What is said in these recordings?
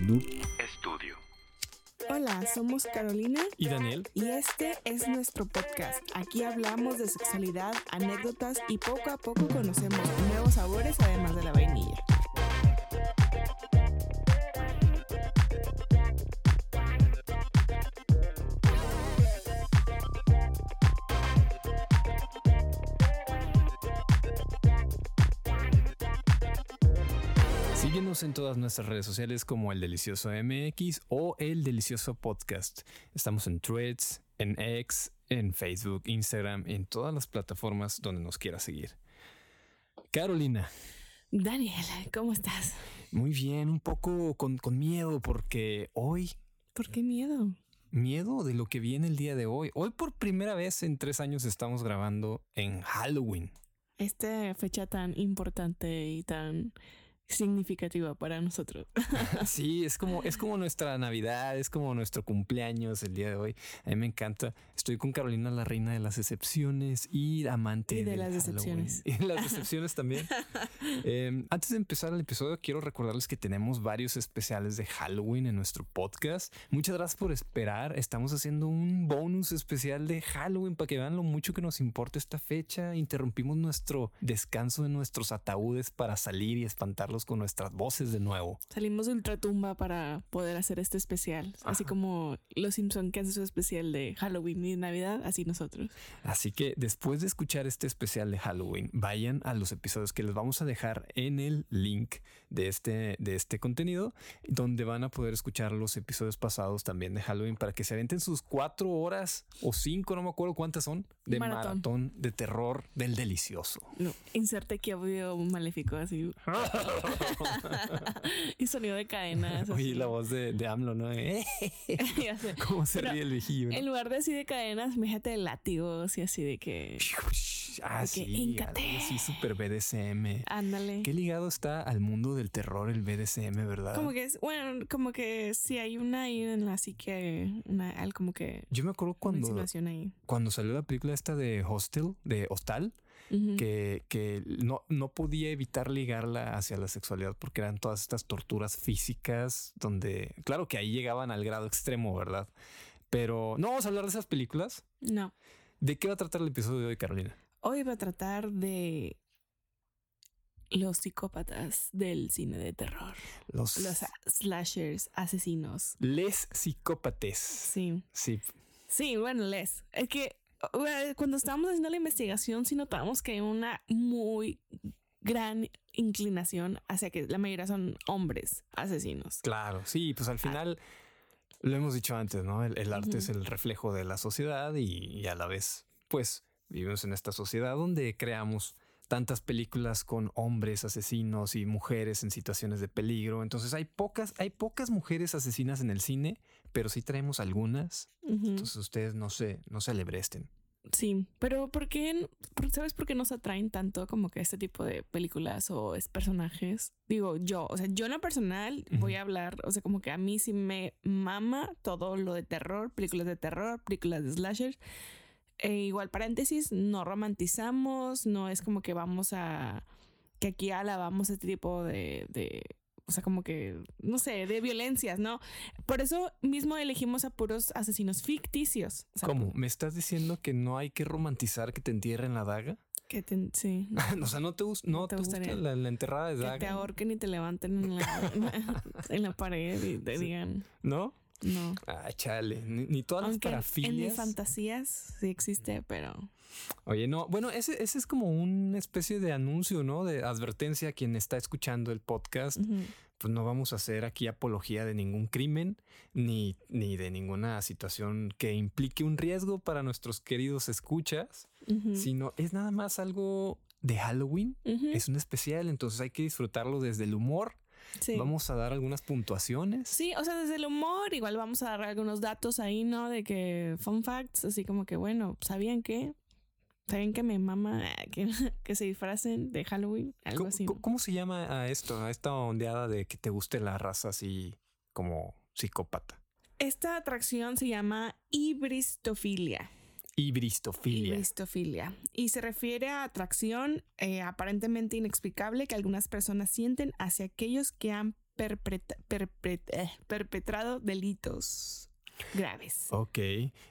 Noob Studio. Hola, somos Carolina y Daniel. y este es nuestro podcast. Aquí hablamos de sexualidad, anécdotas y poco a poco conocemos nuevos sabores además de la vainilla. Síguenos en todas nuestras redes sociales como el Delicioso MX o el Delicioso Podcast. Estamos en Threads, en X, en Facebook, Instagram, en todas las plataformas donde nos quieras seguir. Carolina, Daniel, ¿cómo estás? muy bien, un poco con, con miedo porque hoy, ¿Por qué miedo? miedo de lo que viene el día de hoy. Hoy por primera vez en tres años estamos grabando en Halloween. Esta fecha tan importante y tan significativa para nosotros. Sí, es como, es como nuestra Navidad, es como nuestro cumpleaños el día de hoy. A mí me encanta. Estoy con Carolina, la reina de las excepciones y amante Y de las Halloween. decepciones. Y de las decepciones también. Eh, antes de empezar el episodio, quiero recordarles que tenemos varios especiales de Halloween en nuestro podcast. Muchas gracias por esperar. Estamos haciendo un bonus especial de Halloween para que vean lo mucho que nos importa esta fecha. Interrumpimos nuestro descanso en nuestros ataúdes para salir y espantarlos con nuestras voces de nuevo. Salimos de ultratumba para poder hacer este especial. Así como los Simpson que hacen su especial de Halloween y Navidad, así nosotros. Así que después de escuchar este especial de Halloween, vayan a los episodios que les vamos a dejar en el link de este, de este contenido, donde van a poder escuchar los episodios pasados también de Halloween para que se aventen sus cuatro horas o cinco, no me acuerdo cuántas son, de Maratón. maratón, de terror del delicioso. No, inserte aquí audio maléfico así. y sonido de cadenas. Oye, la voz de, de AMLO, ¿no? Sé. ¿Cómo se Pero ríe el viejillo? ¿no? En lugar de así de cadenas, fíjate de látigos y así de que. Ah, sí, híncate. algo así, súper BDSM. Ándale. Qué ligado está al mundo del terror el BDSM, ¿verdad? Como que es, bueno, como que si hay una ahí en la psique, una, como que Yo me acuerdo cuando, ahí. cuando salió la película esta de Hostel, de Hostal, Que, que no, no podía evitar ligarla hacia la sexualidad porque eran todas estas torturas físicas donde, claro que ahí llegaban al grado extremo, ¿verdad? Pero no vamos a hablar de esas películas. No. ¿De qué va a tratar el episodio de hoy, Carolina? Hoy va a tratar de los psicópatas del cine de terror. Los, Los slashers, asesinos. les psicópates. Sí. Sí, Sí, bueno, les. Es que cuando estábamos haciendo la investigación, sí notamos que hay una muy gran inclinación hacia que la mayoría son hombres asesinos. Claro, sí, pues al final lo hemos dicho antes, ¿no? El, el arte es el reflejo de la sociedad y, y a la vez, pues vivimos en esta sociedad donde creamos tantas películas con hombres asesinos y mujeres en situaciones de peligro. Entonces hay pocas, hay pocas mujeres asesinas en el cine, pero sí traemos algunas. Entonces ustedes no se, no se alebresten. Sí, pero ¿por qué? ¿Sabes por qué nos atraen tanto como que este tipo de películas o es personajes? Digo, yo, o sea, yo en lo personal voy a hablar, o sea, como que a mí sí me mama todo lo de terror, películas de terror, películas de slasher. E igual paréntesis, no romantizamos, no es como que vamos a, que aquí alabamos este tipo de, de o sea, como que, no sé, de violencias, ¿no? Por eso mismo elegimos a puros asesinos ficticios. O sea, ¿Cómo? ¿Me estás diciendo que no hay que romantizar que te entierren la daga? Que te, sí, o sea, ¿no te, no te te gusta gustaría la, la enterrada de que daga? te ahorquen y te levanten en la, en la pared y te Sí. digan, ¿No? no. Ah, chale. Ni, ni todas las Aunque en- parafilias. mis fantasías sí existe, pero Oye, no, bueno, ese, ese es como una especie de anuncio, ¿no? De advertencia a quien está escuchando el podcast. Pues no vamos a hacer aquí apología de ningún crimen ni, ni de ninguna situación que implique un riesgo para nuestros queridos escuchas, sino es nada más algo de Halloween. Es un especial, entonces hay que disfrutarlo desde el humor. sí. Vamos a dar algunas puntuaciones. Sí, o sea, desde el humor, igual vamos a dar algunos datos ahí, ¿no? De que fun facts, así como que, bueno, ¿sabían qué? ¿Saben que me mama que, que se disfracen de Halloween? Algo ¿Cómo, así. cómo- cómo se llama a esto, a esta ondeada de que te guste la raza así como psicópata? Esta atracción se llama ibristofilia. Ibristofilia. Ibristofilia. Y se refiere a atracción eh, aparentemente inexplicable que algunas personas sienten hacia aquellos que han eh, perpetrado delitos graves. Ok,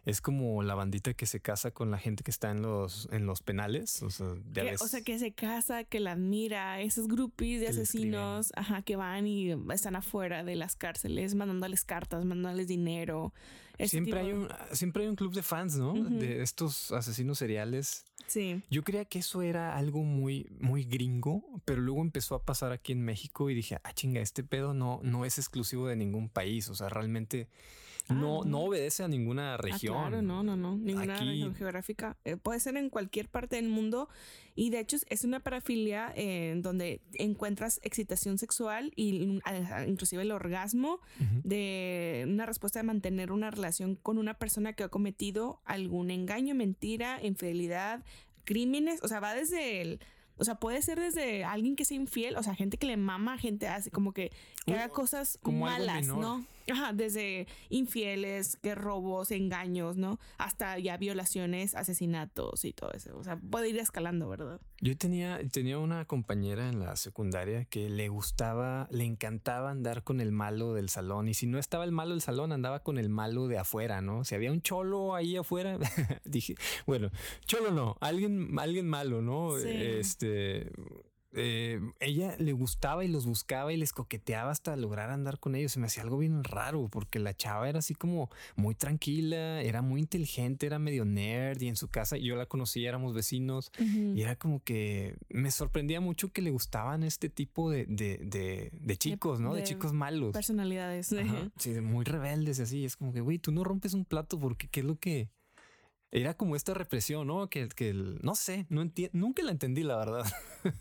es como la bandita que se casa con la gente que está en los, en los penales. O sea, que, o sea, que se casa, que la admira, esos grupos de asesinos, ajá, que van y están afuera de las cárceles, mandándoles cartas, mandándoles dinero. Siempre hay, un, siempre hay un club de fans, ¿no? De estos asesinos seriales. Sí. Yo creía que eso era algo muy, muy gringo, pero luego empezó a pasar aquí en México y dije, ah, chinga, este pedo no, no es exclusivo de ningún país. O sea, realmente no, no obedece a ninguna ah, región. claro, no, no, no, ninguna región geográfica. Eh, puede ser en cualquier parte del mundo y de hecho es una parafilia en donde encuentras excitación sexual y inclusive el orgasmo de una respuesta de mantener una relación con una persona que ha cometido algún engaño, mentira, infidelidad, crímenes. O sea, va desde el o sea, puede ser desde alguien que sea infiel, o sea, gente que le mama, gente así como que, haga cosas malas, ¿no? Ajá, desde infieles, que robos, engaños, ¿no? Hasta ya violaciones, asesinatos y todo eso. O sea, puede ir escalando, ¿verdad? Yo tenía, tenía una compañera en la secundaria que le gustaba, le encantaba andar con el malo del salón. Y si no estaba el malo del salón, andaba con el malo de afuera, ¿no? Si había un cholo ahí afuera, dije, bueno, cholo no, alguien, alguien malo, ¿no? Este eh, ella le gustaba y los buscaba y les coqueteaba hasta lograr andar con ellos. Se me hacía algo bien raro porque la chava era así como muy tranquila, era muy inteligente, era medio nerd y en su casa yo la conocí, éramos vecinos y era como que me sorprendía mucho que le gustaban este tipo de, de, chicos, ¿no? De, chicos malos. Personalidades. sí, muy rebeldes y así. Es como que, güey, tú no rompes un plato porque qué es lo que era como esta represión, ¿no? Que, que no sé, no nunca la entendí, la verdad.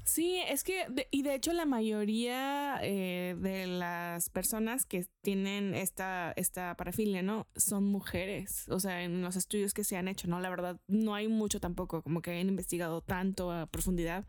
Sí, es que, y de hecho la mayoría eh, de las personas que tienen esta, esta parafilia, ¿no? Son mujeres, o sea, en los estudios que se han hecho, ¿no? La verdad, no hay mucho tampoco, como que han investigado tanto a profundidad,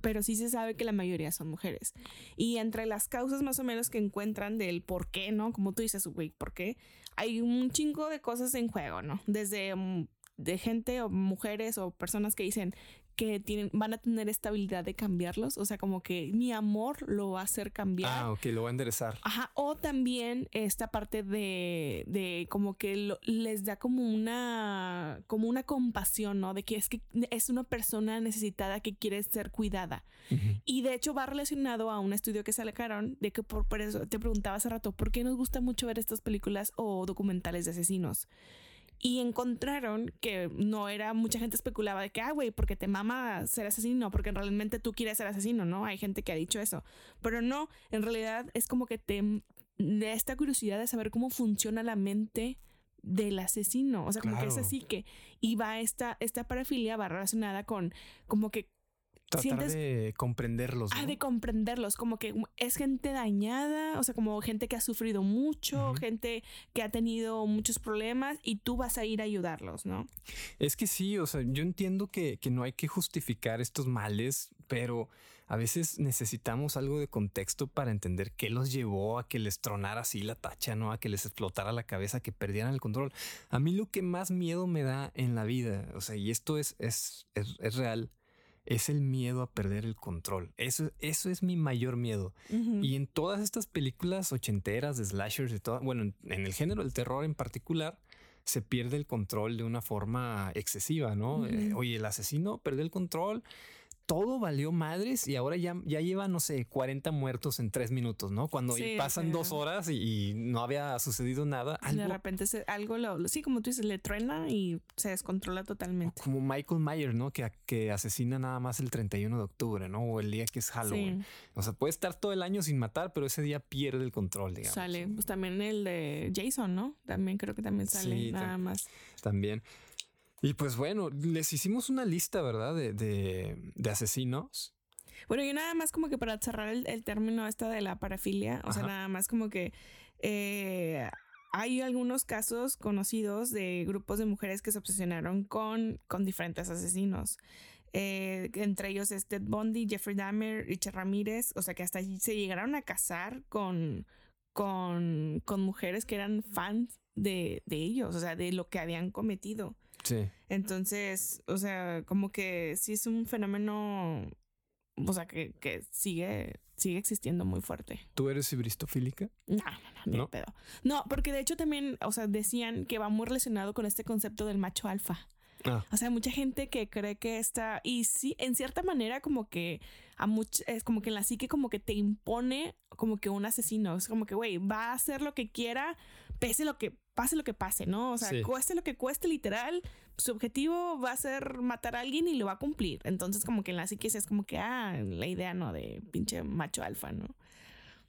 pero sí se sabe que la mayoría son mujeres. Y entre las causas más o menos que encuentran del por qué, ¿no? Como tú dices, güey, ¿por qué? Hay un chingo de cosas en juego, ¿no? Desde mm, de gente o mujeres o personas que dicen que tienen, van a tener esta habilidad de cambiarlos. O sea, como que mi amor lo va a hacer cambiar. Ah, ok, lo va a enderezar. Ajá. O también esta parte de, de como que les da como una, como una compasión, ¿no? De que es que es una persona necesitada que quiere ser cuidada. Y de hecho va relacionado a un estudio que sacaron de que por, por eso te preguntaba hace rato, ¿por qué nos gusta mucho ver estas películas o documentales de asesinos? Y encontraron que no era mucha gente especulaba de que, ah, güey, porque te mama ser asesino, porque realmente tú quieres ser asesino, ¿no? Hay gente que ha dicho eso, pero no, en realidad es como que te da esta curiosidad de saber cómo funciona la mente del asesino, o sea, como que es así que, y va esta, esta parafilia va relacionada con como que Tratar de comprenderlos. Ah, de comprenderlos, como que es gente dañada, o sea, como gente que ha sufrido mucho, gente que ha tenido muchos problemas y tú vas a ir a ayudarlos, ¿no? Es que sí, o sea, yo entiendo que, que no hay que justificar estos males, pero a veces necesitamos algo de contexto para entender qué los llevó a que les tronara así la tacha, ¿no? A que les explotara la cabeza, que perdieran el control. A mí lo que más miedo me da en la vida, o sea, y esto es, es, es, es real, es el miedo a perder el control. Eso, eso es mi mayor miedo. Y en todas estas películas ochenteras de slashers y todo, bueno, en el género del terror en particular, se pierde el control de una forma excesiva, ¿no? Eh, oye, el asesino perdió el control todo valió madres y ahora ya, ya lleva, no sé, 40 muertos en tres minutos, ¿no? Cuando pasan dos horas y, no había sucedido nada. Algo, de repente se, algo, lo, sí, como tú dices, le truena y se descontrola totalmente. Como Michael Myers, ¿no? Que, que asesina nada más el 31 de octubre, ¿no? O el día que es Halloween. O sea, puede estar todo el año sin matar, pero ese día pierde el control, digamos. Sale, pues también el de Jason, ¿no? También creo que también sale nada más. También. Y pues bueno, les hicimos una lista, ¿verdad? De, de, asesinos. Bueno, yo nada más como que para cerrar el, término esta de la parafilia, o sea, nada más como que eh, hay algunos casos conocidos de grupos de mujeres que se obsesionaron con, con diferentes asesinos. Eh, entre ellos es Ted Bundy, Jeffrey Dahmer, Richard Ramírez, o sea que hasta allí se llegaron a casar con, con, con mujeres que eran fans de, de ellos, o sea, de lo que habían cometido. Sí. Entonces, o sea, como que sí es un fenómeno, o sea, que, que sigue sigue existiendo muy fuerte. ¿Tú eres ibristofílica? No, no, no, ¿No? pedo. No, porque de hecho también, o sea, decían que va muy relacionado con este concepto del macho alfa. Ah. O sea, mucha gente que cree que está, y sí, en cierta manera como que a much, es como que en la psique como que te impone como que un asesino, es como que, güey, va a hacer lo que quiera, pese lo que, pase lo que pase, ¿no? O sea, cueste lo que cueste literal, su objetivo va a ser matar a alguien y lo va a cumplir. Entonces como que en la psique es como que, ah, la idea, ¿no? De pinche macho alfa, ¿no?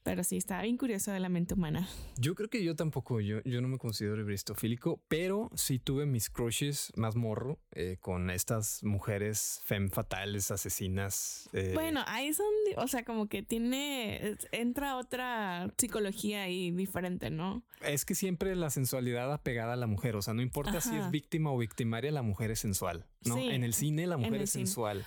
Pero sí, está bien curioso de la mente humana. Yo creo que yo tampoco, yo, yo no me considero bristofílico, pero sí tuve mis crushes más morro eh, con estas mujeres fem fatales, asesinas. Eh. Bueno, ahí son, o sea, como que tiene, entra otra psicología ahí diferente, ¿no? Es que siempre la sensualidad apegada a la mujer, o sea, no importa si es víctima o victimaria, la mujer es sensual, ¿no? en el cine la mujer es sensual.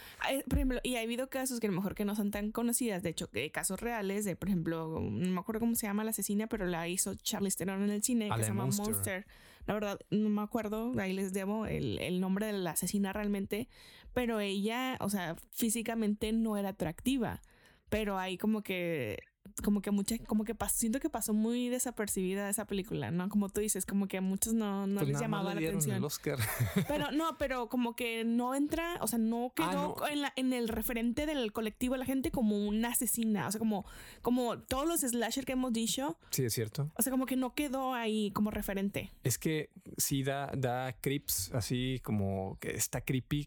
por ejemplo, y ha habido casos que a lo mejor que no son tan conocidas, de hecho, casos reales de, por ejemplo, no me acuerdo cómo se llama la asesina, pero la hizo Charlie Theron en el cine, que se llama Monster. La verdad, no me acuerdo, ahí les debo el, el nombre de la asesina realmente, pero ella, o sea, físicamente no era atractiva, pero ahí como que como que mucha, como que pasó, siento que pasó muy desapercibida esa película, ¿no? Como tú dices, como que a muchos no, no pues les llamaba la atención. Pero no, pero como que no entra, o sea, no ah, quedó En, la, en el referente del colectivo de la gente como una asesina, o sea, como, como todos los slasher que hemos dicho. Sí, es cierto. O sea, como que no quedó ahí como referente. Es que sí da, da creeps, así como que está creepy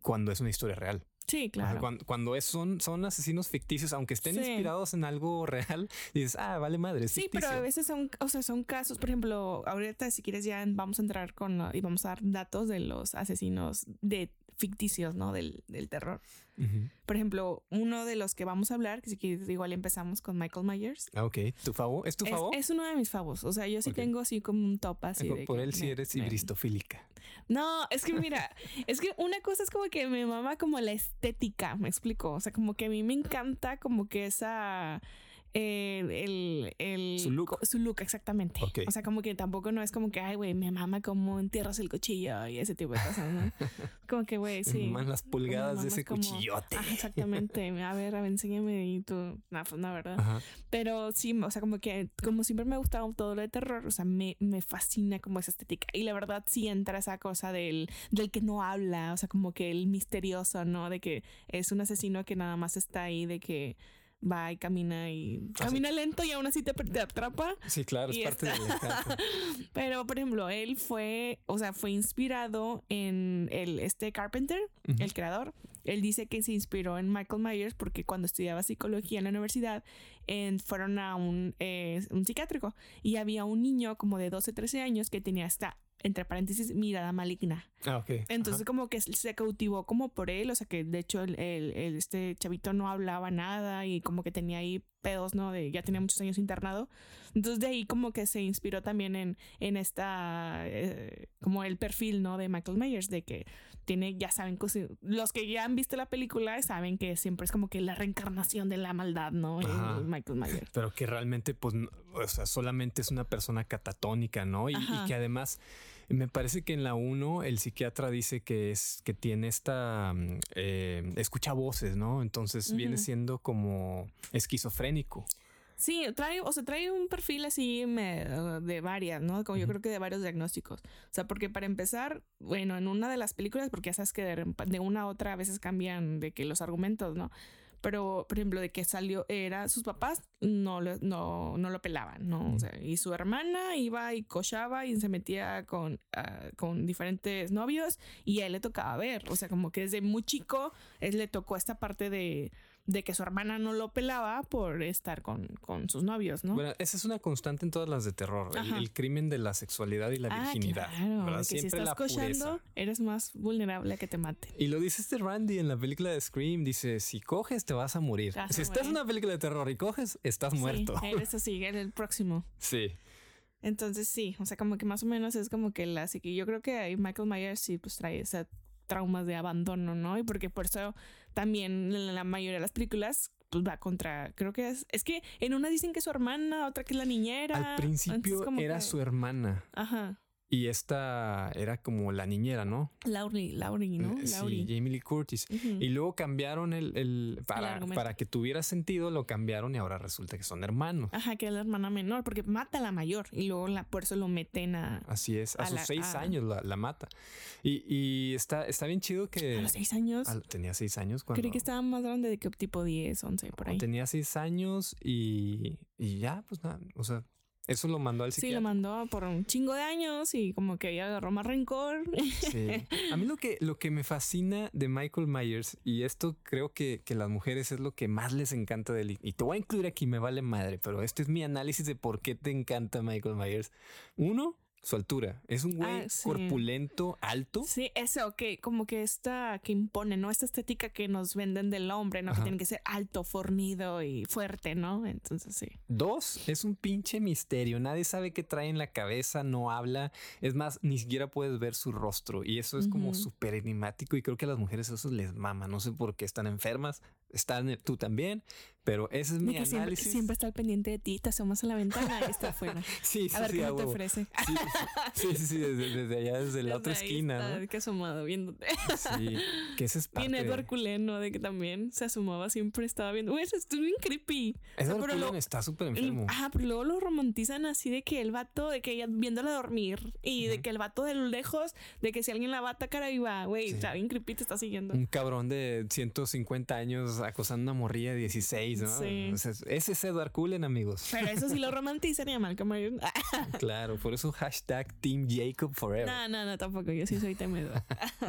cuando es una historia real. Sí, claro. Cuando, es, son, son asesinos ficticios, aunque estén inspirados en algo real, dices, ah, vale madre. sí, pero a veces son, o sea, son casos, por ejemplo, ahorita si quieres ya vamos a entrar con y vamos a dar datos de los asesinos de ficticios, ¿no? Del, del terror. Por ejemplo, uno de los que vamos a hablar, que si quieres, igual empezamos con Michael Myers. Ah, ok. ¿Tu favor? ¿Es tu favor? Es, uno de mis favos. O sea, yo sí tengo así como un top así. de por él sí eres ibristofílica. No, es que mira, es que una cosa es como que me mama como la estética, me explico. O sea, como que a mí me encanta como que esa el, el, su look. Su look, exactamente. O sea, como que tampoco no es como que, ay, güey, me mama como entierras el cuchillo y ese tipo de cosas, ¿no? como que, güey, sí. Me las pulgadas de ese cuchillote. exactamente. A ver, a ver, enséñame y tú. No, pues no, ¿verdad? Pero sí, o sea, como que, como siempre me ha gustado todo lo de terror, o sea, me, me fascina como esa estética. Y la verdad, sí entra esa cosa del, del que no habla, o sea, como que el misterioso, ¿no? De que es un asesino que nada más está ahí, de que va y camina y camina lento y aún así te, atrapa. Sí, claro, es parte de Pero, por ejemplo, él fue, o sea, fue inspirado en el, este Carpenter, el creador. Él dice que se inspiró en Michael Myers porque cuando estudiaba psicología en la universidad en, fueron a un, eh, un psiquiátrico y había un niño como de 12, 13 años que tenía esta entre paréntesis, mirada maligna. Ah, ok. Entonces como que se cautivó como por él, o sea que de hecho el, el, este chavito no hablaba nada y como que tenía ahí pedos, ¿no? De ya tenía muchos años internado. Entonces de ahí como que se inspiró también en, en esta, eh, como el perfil, ¿no? De Michael Myers, de que tiene, ya saben, los que ya han visto la película saben que siempre es como que la reencarnación de la maldad, ¿no? Michael Myers. Pero que realmente, pues, o sea, solamente es una persona catatónica, ¿no? Y, que además... Me parece que en la 1 el psiquiatra dice que es que tiene esta mm, eh, escucha voces, ¿no? Entonces viene siendo como esquizofrénico. Sí, trae, o sea, trae un perfil así de varias, ¿no? Como yo creo que de varios diagnósticos. O sea, porque para empezar, bueno, en una de las películas, porque ya sabes que de, una a otra a veces cambian de que los argumentos, ¿no? Pero, por ejemplo, de que salió, era sus papás no lo, no, no lo pelaban, ¿no? O sea, y su hermana iba y cochaba y se metía con, ah, con diferentes novios y a él le tocaba ver. O sea, como que desde muy chico, él le tocó esta parte de de que su hermana no lo pelaba por estar con, con sus novios, ¿no? Bueno, esa es una constante en todas las de terror, el, crimen de la sexualidad y la ah, virginidad. Claro, si estás cochando, eres más vulnerable a que te maten. Y lo dice este Randy en la película de Scream, dice, si coges te vas a morir. si estás en una película de terror y coges, estás muerto. Eres así, en el próximo. Sí. Entonces sí, o sea, como que más o menos es como que la que yo creo que ahí Michael Myers sí pues trae esa traumas de abandono, ¿no? Y porque por eso también la mayoría de las películas pues va contra, creo que es, es que en una dicen que es su hermana, otra que es la niñera. Al principio era su hermana. Ajá. Y esta era como la niñera, ¿no? Laurie, Laurie, ¿no? Eh, Laurie. Sí, Jamie Lee Curtis. Y luego cambiaron el, el- para, para que tuviera sentido, lo cambiaron y ahora resulta que son hermanos. Ajá, que es la hermana menor, porque mata a la mayor y luego la, por eso lo meten a, Así es, a, A sus la- seis a- años la, la mata. Y, y está, está bien chido que... a los seis años. al- tenía seis años cuando... Creí que estaba más grande de que tipo 10, 11, por ahí. Tenía seis años y, y ya, pues nada, o sea, eso lo mandó al Sí, psiquiatra. lo mandó por un chingo de años y como que ella agarró más rencor. Sí. A mí lo que, lo que me fascina de Michael Myers, y esto creo que, que las mujeres es lo que más les encanta de él, y te voy a incluir aquí, me vale madre, pero este es mi análisis de por qué te encanta Michael Myers. Uno, su altura. Es un güey Ah, sí. corpulento, alto. Sí, eso, que como que esta que impone, ¿no? Esta estética que nos venden del hombre, ¿no? Ajá. Que tiene que ser alto, fornido y fuerte, ¿no? Entonces sí. Dos, es un pinche misterio. Nadie sabe qué trae en la cabeza, no habla. Es más, ni siquiera puedes ver su rostro. Y eso es como Ujú. súper enigmático. Y creo que a las mujeres eso les mama. No sé por qué están enfermas. Están tú también. Pero ese es mi que siempre, análisis. siempre está al pendiente de ti, te asomas a la ventana y está afuera. Sí, sí, A ver sí, qué no te ofrece. Sí, sí, sí, sí, desde, desde allá, desde la otra Desde esquina, está, ¿no? Que asomado viéndote. Sí, que ese es parte. Bien Edward Cullen, ¿no? De que también se asomaba, siempre estaba viendo. Uy, eso es bien creepy. Edward pero Cullen lo- está súper El- enfermo. ajá, pero luego lo romantizan así de que el vato, de que ella viéndola dormir y de que el vato de lejos, de que si alguien la va a atacar ahí va, güey, está bien creepy, te está siguiendo. Un cabrón de 150 años acosando a una morrilla de 16, ¿no? Sí. O sea, ese es Edward Cullen, amigos. Pero eso sí lo romantizan y a Malcolm Myers. Claro, por eso hashtag Team Jacob Forever. No, no, no, tampoco. Yo sí soy temedo.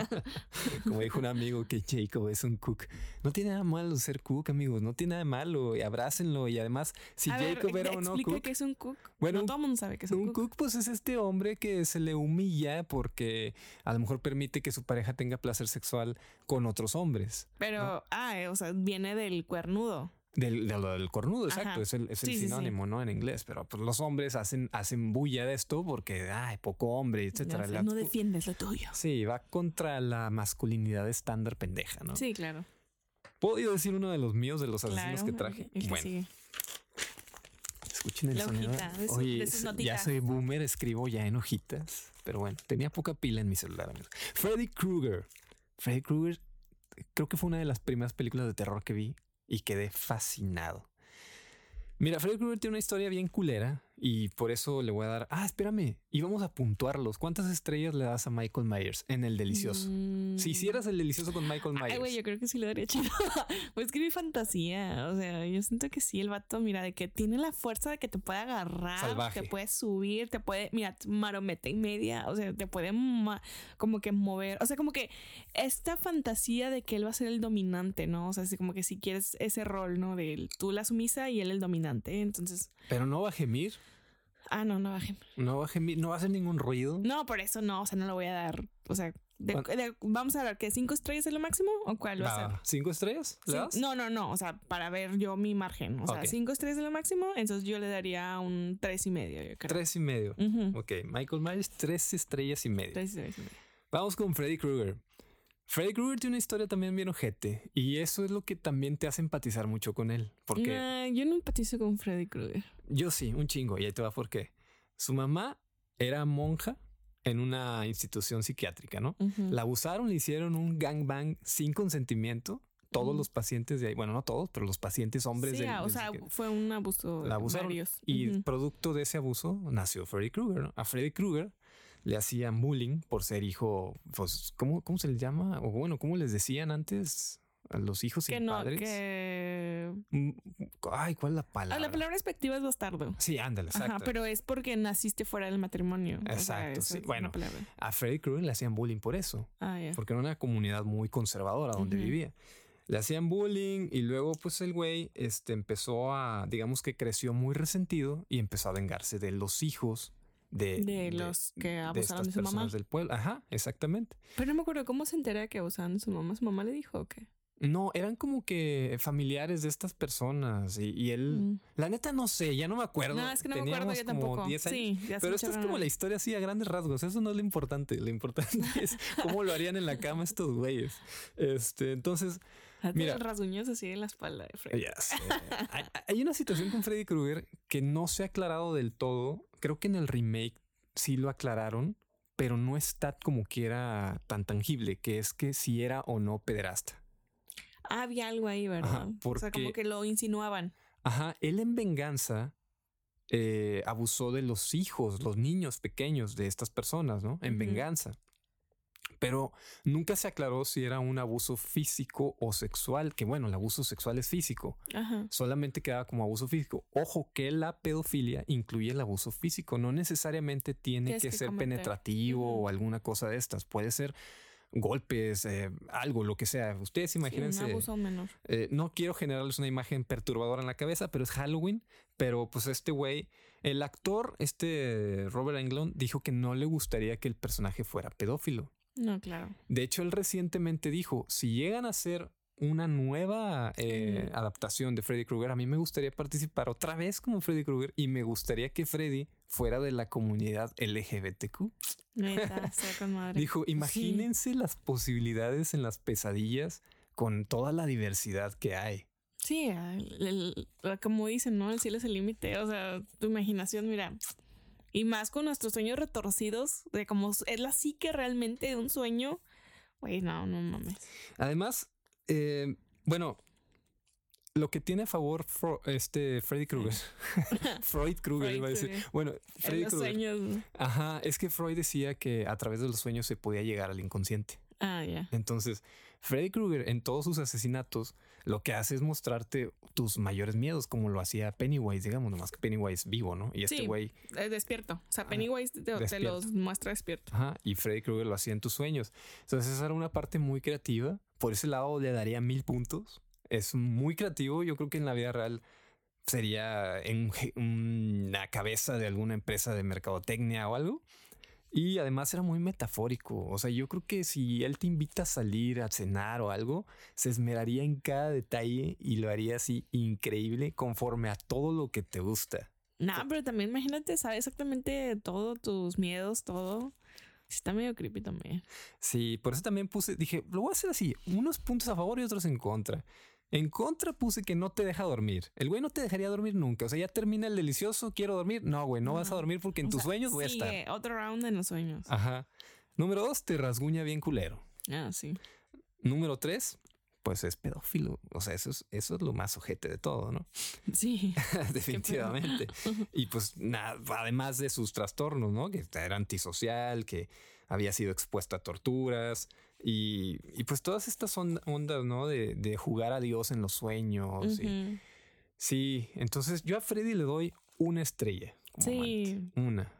Como dijo un amigo que Jacob es un cook. No tiene nada malo ser cook, amigos. No tiene nada malo. Y abrácenlo. Y además, si a ver, Jacob era o no cook. qué es un cook. Bueno, no un- todo el mundo sabe que es un, Un cook. cook, pues es este hombre que se le humilla porque a lo mejor permite que su pareja tenga placer sexual con otros hombres. Pero, ah, eh, o sea, viene del cuernudo. Del, de lo del cornudo, exacto. Es el, es el Sí, sí, sí. sinónimo, ¿no? En inglés. Pero pues, los hombres hacen, hacen bulla de esto porque, ay, poco hombre, etcétera. La- no defiendes lo tuyo. sí, va contra la masculinidad estándar pendeja, ¿no? Sí, claro. ¿Puedo decir uno de los míos, de los asesinos Claro. que traje? el que bueno, sigue. escuchen el La sonido. hojita, de su- Oye, de sus s- ya soy boomer, escribo ya en hojitas. Pero bueno, tenía poca pila en mi celular, amigos. Freddy Krueger. Freddy Krueger creo que fue una de las primeras películas de terror que vi y quedé fascinado. Mira, Freddy Krueger tiene una historia bien culera y por eso le voy a dar. Ah, espérame, íbamos a puntuarlos. ¿Cuántas estrellas le das a Michael Myers en el delicioso? Mm. Si hicieras el delicioso con Michael Myers. Ay, güey, yo creo que sí le daría chido. pues es que mi fantasía. O sea, yo siento que sí, el vato, mira, de que tiene la fuerza de que te puede agarrar, Salvaje. te puede subir, te puede, mira, marometa y media, o sea, te puede como que mover. O sea, como que esta fantasía de que él va a ser el dominante, ¿no? O sea, así como que si quieres ese rol, ¿no? De él, tú la sumisa y él el dominante. Entonces, Pero no va a gemir. Ah, no, no bajen. No gemir, no va a hacer ningún ruido. No, por eso no, o sea, no lo voy a dar. O sea, de- ¿Cuánto? de- vamos a ver que cinco estrellas es lo máximo o cuál va a ser. Va, ¿Cinco estrellas? ¿Le Sí, das? no, no, no. O sea, para ver yo mi margen. O sea, cinco estrellas es lo máximo. Entonces yo le daría un tres y medio, yo creo. Tres y medio. Ujú. Ok, Michael Myers, tres estrellas y media. Tres, tres y medio. Vamos con Freddy Krueger. Freddy Krueger tiene una historia también bien ojete y eso es lo que también te hace empatizar mucho con él. Porque Nah, yo no empatizo con Freddy Krueger. yo sí, un chingo, y ahí te va por qué. Su mamá era monja en una institución psiquiátrica, ¿no? La abusaron, le hicieron un gangbang sin consentimiento. Todos los pacientes de ahí, bueno, no todos, pero los pacientes hombres Sí, del- ah, o del sea, fue un abuso. la abusaron varios. y producto de ese abuso nació Freddy Krueger. ¿no? A Freddy Krueger le hacían bullying por ser hijo, pues, ¿cómo, cómo se les llama? O bueno, ¿cómo les decían antes a los hijos que sin no, padres? que. Mm, Ay, ¿cuál es la Ah, palabra? la palabra despectiva es bastardo. Sí, ándale, exacto. Ajá, pero es porque naciste fuera del matrimonio. O sea, Exacto, sí, bueno. A Freddy Krueger le hacían bullying por eso, Ah, porque era una comunidad muy conservadora donde vivía. Le hacían bullying y luego pues el güey este, empezó a, digamos que creció muy resentido y empezó a vengarse de los hijos de, De los que abusaron de estas su mamá. personas del pueblo. Ajá, exactamente. Pero no me acuerdo cómo se entera que abusaban de su mamá. ¿Su mamá le dijo o qué? No, eran como que familiares de estas personas y, y él, Mm. la neta no sé, ya no me acuerdo. No, es que no me acuerdo yo tampoco. 10 años. Sí, ya Pero me esto es como la historia así a grandes rasgos. Eso no es lo importante. Lo importante es cómo lo harían en la cama estos güeyes. Este, entonces, Mira. rasguños así en la espalda de Freddy. ya sé. hay, hay una situación con Freddy Krueger que no se ha aclarado del todo. Creo que en el remake sí lo aclararon. pero no está como que era tan tangible, que es que si era o no pederasta. Ah, había algo ahí, ¿verdad? O sea, como que lo insinuaban. Ajá, él en venganza eh, abusó de los hijos, los niños pequeños de estas personas, ¿no? En venganza. Pero nunca se aclaró si era un abuso físico o sexual, que bueno, el abuso sexual es físico. Solamente quedaba como abuso físico. Ojo que la pedofilia incluye el abuso físico, no necesariamente tiene que, ser penetrativo o alguna cosa de estas. Puede ser golpes, eh, algo, lo que sea. Ustedes imagínense. un abuso menor. Eh, no quiero generarles una imagen perturbadora en la cabeza, pero es Halloween. Pero pues este güey, el actor, este Robert Englund, dijo que no le gustaría que el personaje fuera pedófilo. No, claro. De hecho, él recientemente dijo, si llegan a hacer una nueva eh, adaptación de Freddy Krueger, a mí me gustaría participar otra vez como Freddy Krueger y me gustaría que Freddy fuera de la comunidad LGBTQ. Dijo, imagínense las posibilidades en las pesadillas con toda la diversidad que hay. Sí, como dicen, ¿no? El cielo es el límite. O sea, tu imaginación, mira, y más con nuestros sueños retorcidos, de como es la psique realmente de un sueño. Güey, no, no mames. Además, eh, bueno, lo que tiene a favor este Freddy Krueger, Freud Krueger iba a decir. Bueno, Freddy Krueger. Ajá, es que Freud decía que a través de los sueños se podía llegar al inconsciente. Ah, ya. Entonces, Freddy Krueger en todos sus asesinatos lo que hace es mostrarte tus mayores miedos, como lo hacía Pennywise, digamos, nomás que Pennywise vivo, ¿no? Y este güey. despierto. O sea, Pennywise te, los muestra despierto. Ajá. Y Freddy Krueger lo hacía en tus sueños. Entonces, esa era una parte muy creativa. Por ese lado le daría mil puntos. Es muy creativo. Yo creo que en la vida real sería en una cabeza de alguna empresa de mercadotecnia o algo. Y además era muy metafórico. O sea, yo creo que si él te invita a salir a cenar o algo, se esmeraría en cada detalle y lo haría así increíble conforme a todo lo que te gusta. No, pero también imagínate, sabe exactamente todo, tus miedos, todo. Está medio creepy también. Sí, por eso también puse, dije, lo voy a hacer así, unos puntos a favor y otros en contra. En contra puse que no te deja dormir. El güey no te dejaría dormir nunca. O sea, ya termina el delicioso, quiero dormir. No, güey, no, vas a dormir porque en tus sueños voy a estar. Otro round en los sueños. Ajá. Número dos, te rasguña bien culero. Ah, sí. Número tres, pues es pedófilo. O sea, eso es, eso es lo más ojete de todo, ¿no? Sí. Definitivamente. y pues nada, además de sus trastornos, ¿no? Que era antisocial, que había sido expuesto a torturas, y, pues todas estas ondas, ¿no? De, de, jugar a Dios en los sueños. sí, entonces yo a Freddy le doy una estrella. sí. Una.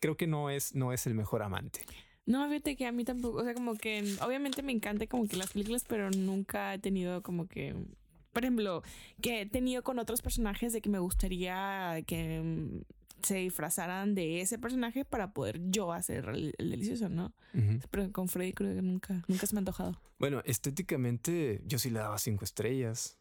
Creo que no es, no es el mejor amante. No, fíjate que a mí tampoco, o sea, como que obviamente me encanta como que las películas, pero nunca he tenido como que, por ejemplo, que he tenido con otros personajes de que me gustaría que se disfrazaran de ese personaje para poder yo hacer el, delicioso, ¿no? Pero con Freddy creo que nunca, nunca se me ha antojado. Bueno, estéticamente yo sí le daba cinco estrellas.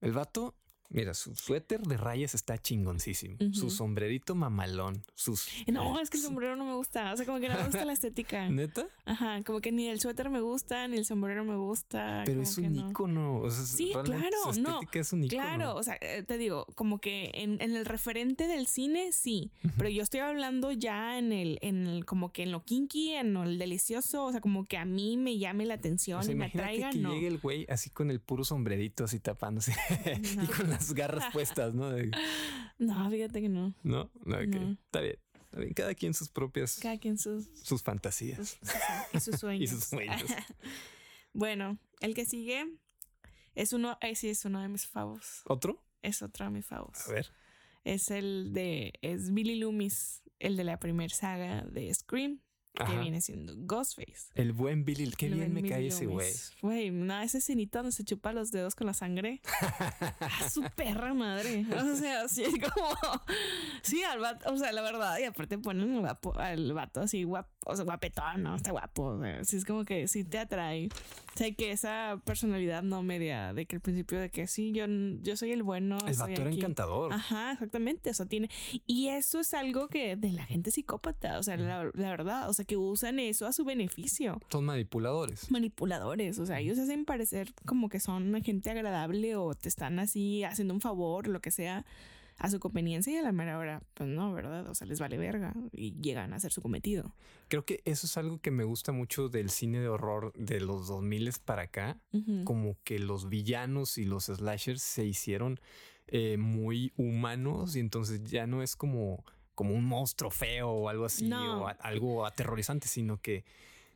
El vato Mira, su suéter de rayas está chingoncísimo. Su sombrerito mamalón. Sus. No, es que el sombrero no me gusta. O sea, como que no me gusta la estética. ¿Neta? Ajá, como que ni el suéter me gusta, ni el sombrero me gusta. Pero es un icono. O sea, sí, claro. Su estética es un icono. Claro, o sea, eh, te digo, como que en, el referente del cine, sí. Pero yo estoy hablando ya en el, en el, como que en lo kinky, en lo delicioso. O sea, como que a mí me llame la atención y me atraiga. que llegue el güey así con el puro sombrerito, así tapándose. y con la garras puestas, ¿no? No, fíjate que no. No, no, Está bien. Cada quien sus propias. Cada quien sus. Sus fantasías. y sus sueños. y sus sueños. bueno, el que sigue es uno. Eh, sí, es uno de mis favos. ¿Otro? Es otro de mis favos. A ver. Es el de. Es Billy Loomis, el de la primera saga de Scream que viene siendo Ghostface. El buen Billy, qué bien me cae ese güey. Güey, no, ese escenita donde se chupa los dedos con la sangre. a su perra madre. O sea, así es como. Sí, al vato, o sea, la verdad, y aparte ponen al vato así guapo, o sea, guapetón, ¿no? Está guapo. O sí, es como que sí te atrae. O sea, que esa personalidad no media, de que al principio de que sí, yo, yo soy el bueno. El vato era encantador. Ajá, exactamente. Eso tiene. Y eso es algo que de la gente psicópata, o sea, la, la verdad, o sea, que usan eso a su beneficio. Son manipuladores. Manipuladores, o sea, ellos hacen parecer como que son gente agradable o te están así haciendo un favor, lo que sea. A su conveniencia y a la mera hora, pues no, ¿verdad? O sea, les vale verga y llegan a hacer su cometido. Creo que eso es algo que me gusta mucho del cine de horror de los 2000 para acá, como que los villanos y los slashers se hicieron eh, muy humanos y entonces ya no es como, como un monstruo feo o algo así o algo aterrorizante, sino que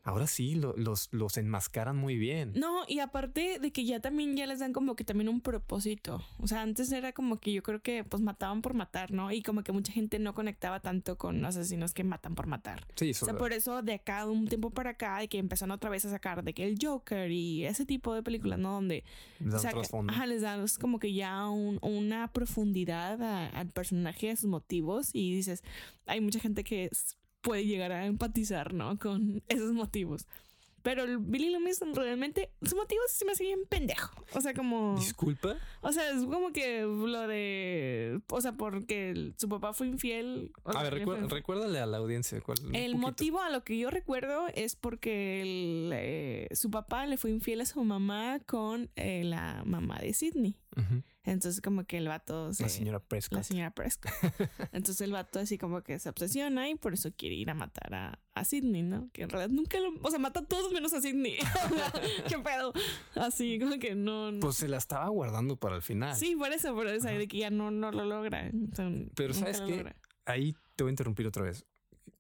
Ahora sí, los, los enmascaran muy bien. No, y aparte de que ya también ya les dan como que también un propósito. O sea, antes era como que yo creo que pues mataban por matar, ¿no? Y como que mucha gente no conectaba tanto con asesinos que matan por matar. Sí, O sea, por eso de acá, un tiempo para acá, de que empezaron otra vez a sacar de que el Joker y ese tipo de películas, ¿no? Donde les dan ajá, les dan como que ya una profundidad al personaje, a sus motivos y dices, hay mucha gente que puede llegar a empatizar, ¿no? Con esos motivos. Pero el Billy Loomis realmente su motivo se me hace bien pendejo. O sea, como. Disculpa. O sea, es como que lo de. O sea, porque su papá fue infiel. a ver, recuérdale a la audiencia cuál. El motivo a lo que yo recuerdo es porque eh, su papá le fue infiel a su mamá con eh, la mamá de Sidney. Entonces como que el vato... la señora Prescott. La señora Prescott. Entonces el vato así como que se obsesiona y por eso quiere ir a matar a, a Sidney, ¿no? Que en realidad nunca lo... O sea, mata a todos menos a Sidney. ¿Qué pedo? Así como que no, Pues se la estaba guardando para el final. Sí, por eso, por eso, de que ya no, no lo logra. Pero ¿sabes qué? Ahí te voy a interrumpir otra vez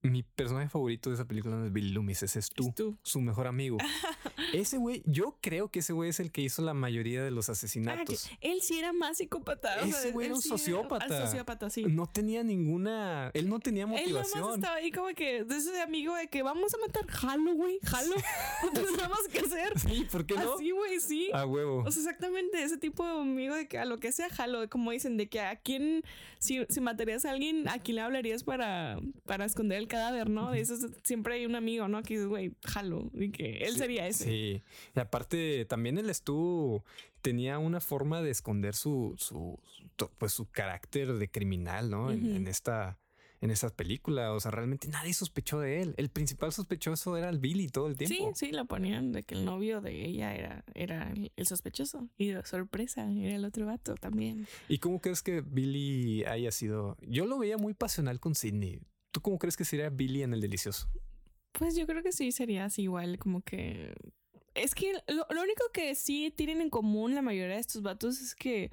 mi personaje favorito de esa película no es Billy Loomis, ese es tú, su mejor amigo. ese güey, yo creo que ese güey es el que hizo la mayoría de los ah, asesinatos. él sí era más psicópata. Ese güey era un sociópata. sociópata, sí. No tenía ninguna, él no tenía motivación. Él estaba ahí como que, de ese amigo de que vamos a matar Jalo, güey, Jalo. no tenemos que hacer. Sí, ¿por qué no? Así, güey, sí. A huevo. O sea, exactamente ese tipo de amigo de que a lo que sea Jalo, como dicen, de que a quién, si, si matarías a alguien, a quién le hablarías para, para esconder el cadáver, ¿no? De eso siempre hay un amigo, ¿no? Que dice, güey, jalo, y que él sería ese. Sí, y aparte también él estuvo, tenía una forma de esconder su, su, pues su carácter de criminal, ¿no? en, esta en esa película. O sea, realmente nadie sospechó de él. El principal sospechoso era el Billy todo el tiempo. Sí, sí, lo ponían de que el novio de ella era, era el sospechoso. Y de sorpresa, era el otro vato también. ¿Y cómo crees que Billy haya sido? Yo lo veía muy pasional con Sidney. ¿Tú cómo crees que sería Billy en el delicioso? Pues yo creo que sí sería así igual, como que. Es que lo, único que sí tienen en común la mayoría de estos vatos es que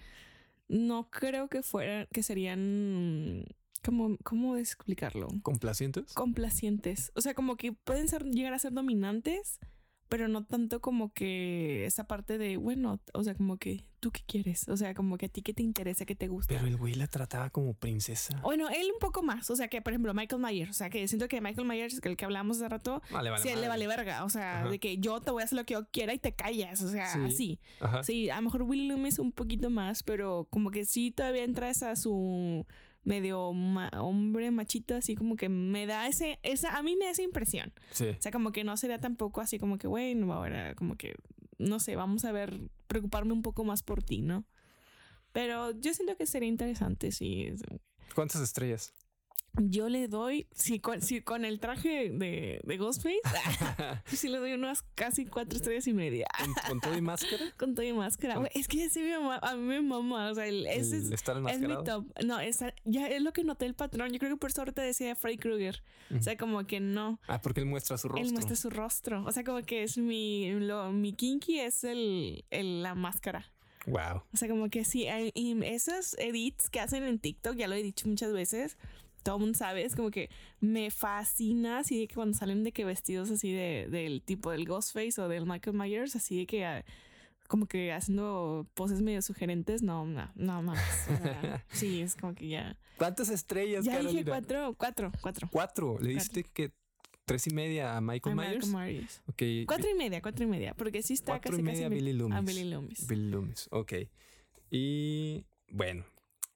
no creo que fueran, que serían ¿Cómo, ¿Cómo explicarlo? ¿Complacientes? Complacientes. O sea, como que pueden ser, llegar a ser dominantes, pero no tanto como que esa parte de, bueno, o sea, como que tú qué quieres, o sea, como que a ti qué te interesa, qué te gusta. Pero el güey la trataba como princesa. Bueno, él un poco más, o sea, que por ejemplo Michael Myers, o sea, que siento que Michael Myers, el que hablamos hace rato, vale, vale, sí, él le vale verga, o sea, de que yo te voy a hacer lo que yo quiera y te callas, o sea, así. Sí, a lo mejor Willy Loomis un poquito más, pero como que sí todavía entras a su medio hombre machito, así como que me da ese, esa, a mí me da esa impresión. Sí. O sea, como que no sería tampoco así como que, bueno, ahora como que, no sé, vamos a ver, preocuparme un poco más por ti, ¿no? Pero yo siento que sería interesante, sí. ¿Cuántas estrellas? Yo le doy, si con, si con el traje de, de Ghostface, sí le doy unas casi cuatro estrellas y media. ¿Con, todo y máscara? con todo y máscara. es que sí, a mí me mama. O sea, el, ese es, es, mi top. No, esa, ya es lo que noté el patrón. Yo creo que por eso ahorita decía Freddy Krueger. O sea, como que no. Ah, porque él muestra su rostro. Él muestra su rostro. O sea, como que es mi, lo, mi kinky es el, el, la máscara. Wow. O sea, como que sí, y esos edits que hacen en TikTok, ya lo he dicho muchas veces, todo el mundo sabe, es como que me fascina así de que cuando salen de que vestidos así de, del tipo del Ghostface o del Michael Myers, así de que ah, como que haciendo poses medio sugerentes, no, no, no más. sí, es como que ya. ¿Cuántas estrellas? Ya dije cuatro, cuatro, cuatro. Cuatro. Le diste que tres y media a Michael Myers. Michael Myers. Okay. Cuatro y media, cuatro y media, porque sí está cuatro casi y media casi Billy Loomis. a Billy Loomis. Billy Loomis, ok. Y bueno,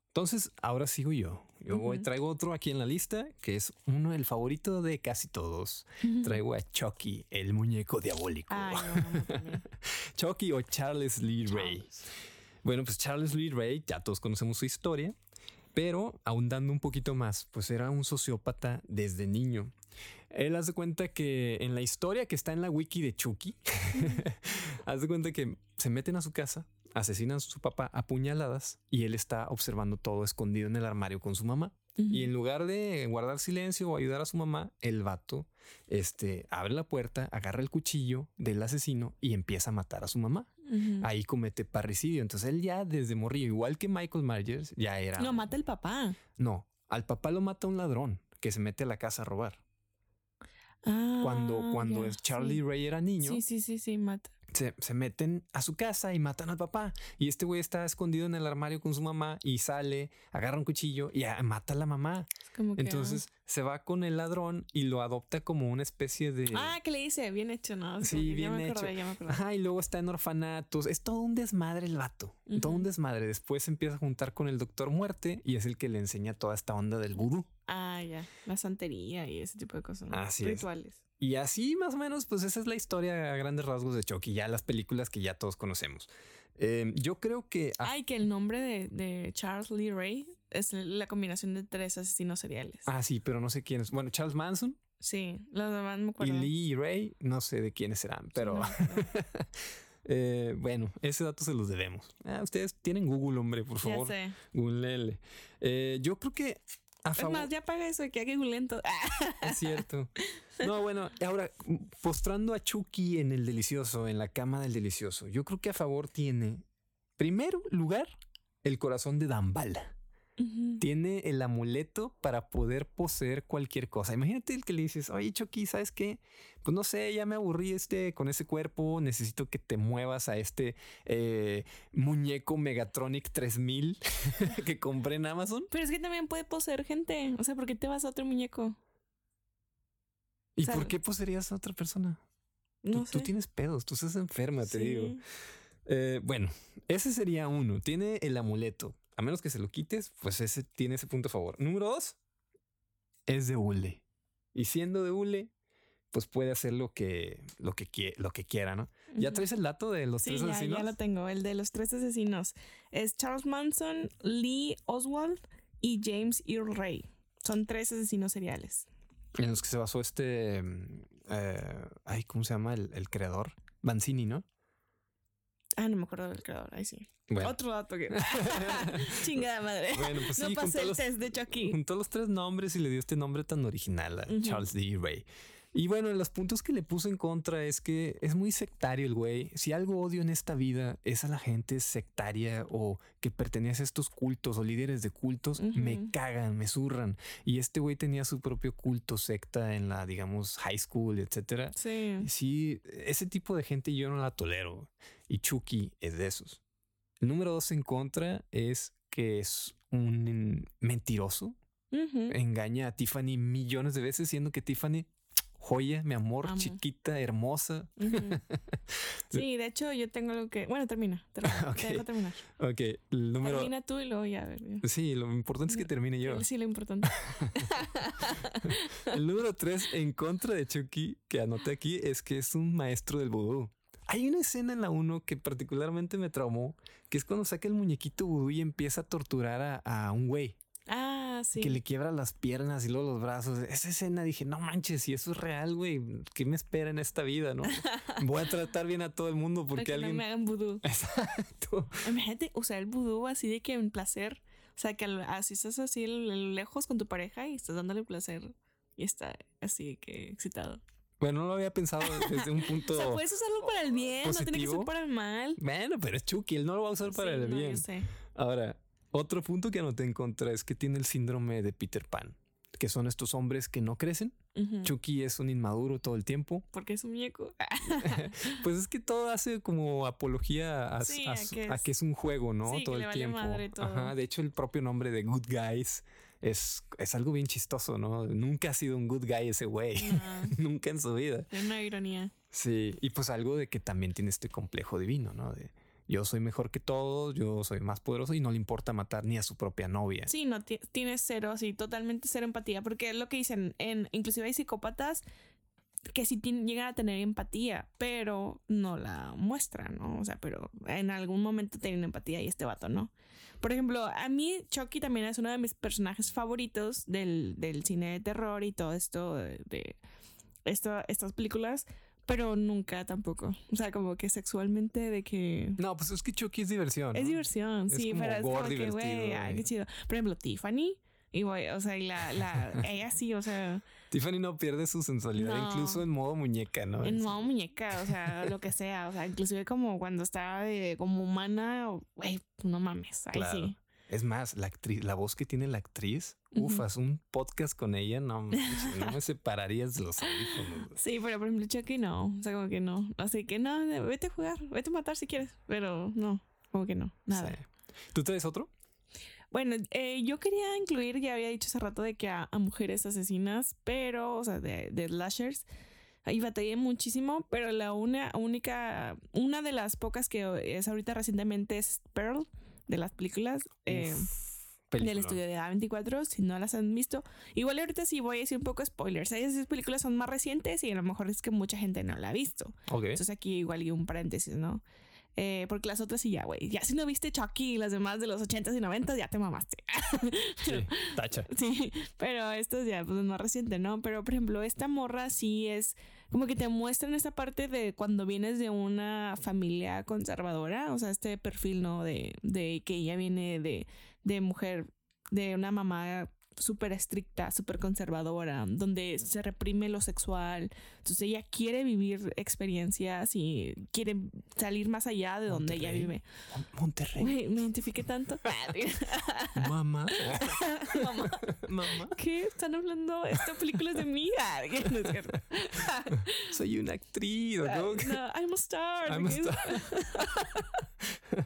entonces ahora sigo yo. Yo traigo otro aquí en la lista, que es uno el favorito de casi todos. Traigo a Chucky, el muñeco diabólico. Chucky o Charles Lee Ray. Bueno, pues Charles Lee Ray, ya todos conocemos su historia, pero ahondando un poquito más, pues era un sociópata desde niño. Él hace cuenta que en la historia que está en la wiki de Chucky, hace cuenta que se meten a su casa asesinan a su papá a puñaladas y él está observando todo escondido en el armario con su mamá. Y en lugar de guardar silencio o ayudar a su mamá, el vato este, abre la puerta, agarra el cuchillo del asesino y empieza a matar a su mamá. Ahí comete parricidio. Entonces él ya desde morrillo, igual que Michael Myers, ya era. Lo mata el papá. No, al papá lo mata un ladrón que se mete a la casa a robar. cuando Ah, cuando es Charlie sí. Ray era niño, Sí, sí, sí, sí, mata. Se, se meten a su casa y matan al papá. Y este güey está escondido en el armario con su mamá y sale, agarra un cuchillo y ah, mata a la mamá. Como que, Entonces se va con el ladrón y lo adopta como una especie de... Ah, ¿qué le dice? Bien hecho, ¿no? Sí, que bien ya me hecho. acordé, ya me acordé. Ajá, y luego está en orfanatos. Es todo un desmadre el vato. Todo un desmadre. Después se empieza a juntar con el doctor Muerte y es el que le enseña toda esta onda del vudú. Ah, ya. La santería y ese tipo de cosas. ¿no? Así es. Y así más o menos, pues esa es la historia a grandes rasgos de Chucky, ya las películas que ya todos conocemos. Eh, yo creo que... a- Ay, que el nombre de, de Charles Lee Ray es la combinación de tres asesinos seriales. Ah, sí, pero no sé quiénes. Bueno, Charles Manson Sí, los demás me y acuerdo. Lee y Ray, no sé de quiénes serán, Sí, pero no eh, bueno, ese dato se los debemos. Ah, ustedes tienen Google, hombre, por favor. sé. Googleenle. Eh, yo creo que Es más, ya paga eso, que hay que lento. Es cierto. No, bueno, ahora, postrando a Chucky en el delicioso, en la cama del delicioso, yo creo que a favor tiene, primero lugar, el corazón de Tiene el amuleto para poder poseer cualquier cosa. Imagínate el que le dices, oye Chucky, ¿sabes qué? Pues no sé, ya me aburrí este con ese cuerpo, necesito que te muevas a este eh, muñeco Megatronic 3000 que compré en Amazon. Pero es que también puede poseer gente. O sea, ¿por qué te vas a otro muñeco? ¿Y O sea, por qué poseerías a otra persona? Tú, No tú sé. tienes pedos, tú estás enferma, te Sí. digo. Eh, bueno, ese sería uno. Tiene el amuleto. A menos que se lo quites, pues ese tiene ese punto a favor. Número dos, es de hule. Y siendo de hule, pues puede hacer lo que, lo que, lo que quiera, ¿no? ¿Ya traes el dato de los Sí, tres ya, asesinos? ya lo tengo. El de los tres asesinos es Charles Manson, Lee Oswald y James Earl Ray. Son tres asesinos seriales. En los que se basó este... mm, eh, ay, ¿cómo se llama? El, el creador. Banzini, ¿no? Ah, no me acuerdo del creador. Ahí sí. Bueno. Otro dato que. Chingada madre. Bueno, pues no sí, pasé el los, test de Chucky. juntó los tres nombres y le dio este nombre tan original a. Charles D. Ray. Y bueno, los puntos que le puso en contra es que es muy sectario el güey. Si algo odio en esta vida es a la gente sectaria o que pertenece a estos cultos o líderes de cultos, me cagan, me zurran. Y este güey tenía su propio culto secta en la, digamos, high school, etcétera. Sí. Sí, ese tipo de gente yo no la tolero. Y Chucky es de esos. El número dos en contra es que es un mentiroso. Engaña a Tiffany millones de veces, siendo que Tiffany, joya, mi amor, Amo. chiquita, hermosa. Sí, de hecho, yo tengo algo que. Bueno, termina. termina. Ok. Te dejo terminar. Ok, el número. Termina tú y luego ya. a ver. Sí, lo importante es que termine yo. Sí, lo importante. El número tres en contra de Chucky que anoté aquí es que es un maestro del vudú. Hay una escena en la 1 que particularmente me traumó, que es cuando saca el muñequito vudú y empieza a torturar a, a un güey, Ah, sí. que le quiebra las piernas y luego los brazos. Esa escena dije, no manches, si eso es real, güey, ¿qué me espera en esta vida, no? Voy a tratar bien a todo el mundo Para porque que alguien... no me hagan vudú. Exacto. Imagínate usar el vudú así de que en placer. O sea, que así estás así lejos con tu pareja y estás dándole placer. Y está así que excitado. Bueno, no lo había pensado desde un punto... O sea, puedes usarlo para el bien, no tiene que positivo. ser para el mal. Bueno, pero es Chucky, él no lo va a usar para Sí, el no, bien. yo sé. Ahora, otro punto que anoté en contra es que tiene el síndrome de Peter Pan, que son estos hombres que no crecen. Chucky es un inmaduro todo el tiempo. Porque es un muñeco. Pues es que todo hace como apología a, Sí, a a su- que a es- que es un juego, ¿no? Sí, todo le el vale tiempo. madre todo. Ajá, de hecho, el propio nombre de Good Guys es, es algo bien chistoso, ¿no? Nunca ha sido un good guy ese güey. No, Nunca en su vida. es una ironía. Sí, y pues algo de que también tiene este complejo divino, ¿no? De yo soy mejor que todos, yo soy más poderoso y no le importa matar ni a su propia novia. Sí, no ti- tienes cero, así totalmente cero empatía, porque es lo que dicen, en inclusive hay psicópatas que sí llegan a tener empatía, pero no la muestran, ¿no? O sea, pero en algún momento tienen empatía y este vato no. Por ejemplo, a mí Chucky también es uno de mis personajes favoritos del, del cine de terror y todo esto de, de estas películas, Pero nunca tampoco. O sea, como que sexualmente de que. No, pues es que Chucky es diversión. Es diversión, Es sí, como pero es como que, güey, ay, qué chido. Por ejemplo, Tiffany. Y güey, o sea, y la, la, ella sí, o sea, Tiffany no pierde su sensualidad, No. incluso en modo muñeca, ¿no? en modo muñeca, o sea, lo que sea, o sea, inclusive como cuando estaba de, como humana, güey, no mames, ahí Claro. sí. Es más, la actriz, la voz que tiene la actriz, ufas, un podcast con ella, no, no me separarías de los audífonos. Sí, pero por ejemplo, Chucky no, o sea, como que no. Así que no, vete a jugar, vete a matar si quieres, pero no, como que no, nada. Sí. ¿Tú traes otro? Bueno, eh, yo quería incluir, ya había dicho hace rato de que a, a mujeres asesinas, pero, o sea, de, de slashers. Ahí batallé muchísimo, pero la una, única, una de las pocas que es ahorita recientemente es Pearl, de las películas. eh, del estudio de A24, si no las han visto. Igual ahorita sí voy a decir un poco spoilers. Esas películas son más recientes y a lo mejor es que mucha gente no la ha visto. Entonces aquí igual y un paréntesis, ¿no? Eh, porque las otras sí ya, güey. Ya si no viste Chucky y las demás de los 80s y 90s, ya te mamaste. Sí, tacha. Sí, pero esto es ya pues es más reciente, ¿no? Pero por ejemplo, esta morra sí es como que te muestran esta parte de cuando vienes de una familia conservadora, o sea, este perfil, ¿no? De, de que ella viene de, de mujer, de una mamá súper estricta, súper conservadora, donde se reprime lo sexual. Entonces ella quiere vivir experiencias y quiere salir más allá de donde ella vive. Mon- Monterrey. Me identifiqué tanto. Mamá. Mamá. Mamá. ¿Qué? ¿Están hablando? Esta película es de mí. Ah, que no es cierto. Soy una actriz. ¿no? No, I'm a star. I'm a star.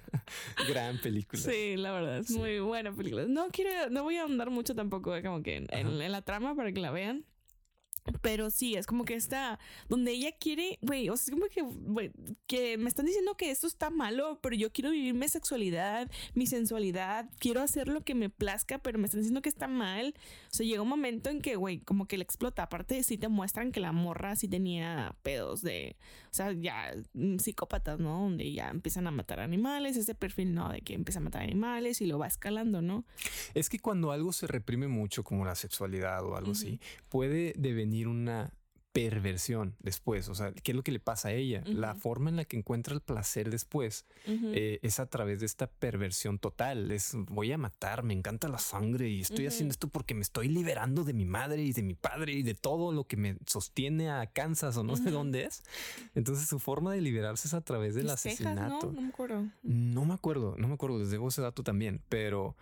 Gran película. Sí, la verdad, es muy buena película. No quiero, no voy a ahondar mucho tampoco eh, como que en, en- Ajá. en la trama para que la vean. Pero sí, es como que está donde ella quiere, güey, o sea, es como que, güey, que me están diciendo que esto está malo, pero yo quiero vivir mi sexualidad, mi sensualidad, quiero hacer lo que me plazca, pero me están diciendo que está mal. O sea, llega un momento en que, güey, como que le explota. Aparte, sí te muestran que la morra sí tenía pedos de, o sea, ya mm, psicópatas, ¿no? Donde ya empiezan a matar animales, ese perfil, ¿no? De que empieza a matar animales y lo va escalando, ¿no? Es que cuando algo se reprime mucho, como la sexualidad o algo así, puede devenir una perversión después. O sea, ¿qué es lo que le pasa a ella? La forma en la que encuentra el placer después eh, es a través de esta perversión total. Es voy a matar, me encanta la sangre y estoy haciendo esto porque me estoy liberando de mi madre y de mi padre y de todo lo que me sostiene a Kansas o no sé dónde es. Entonces su forma de liberarse es a través del Texas, asesinato. ¿no? No me acuerdo. No me acuerdo, no me acuerdo, les debo ese dato también, pero,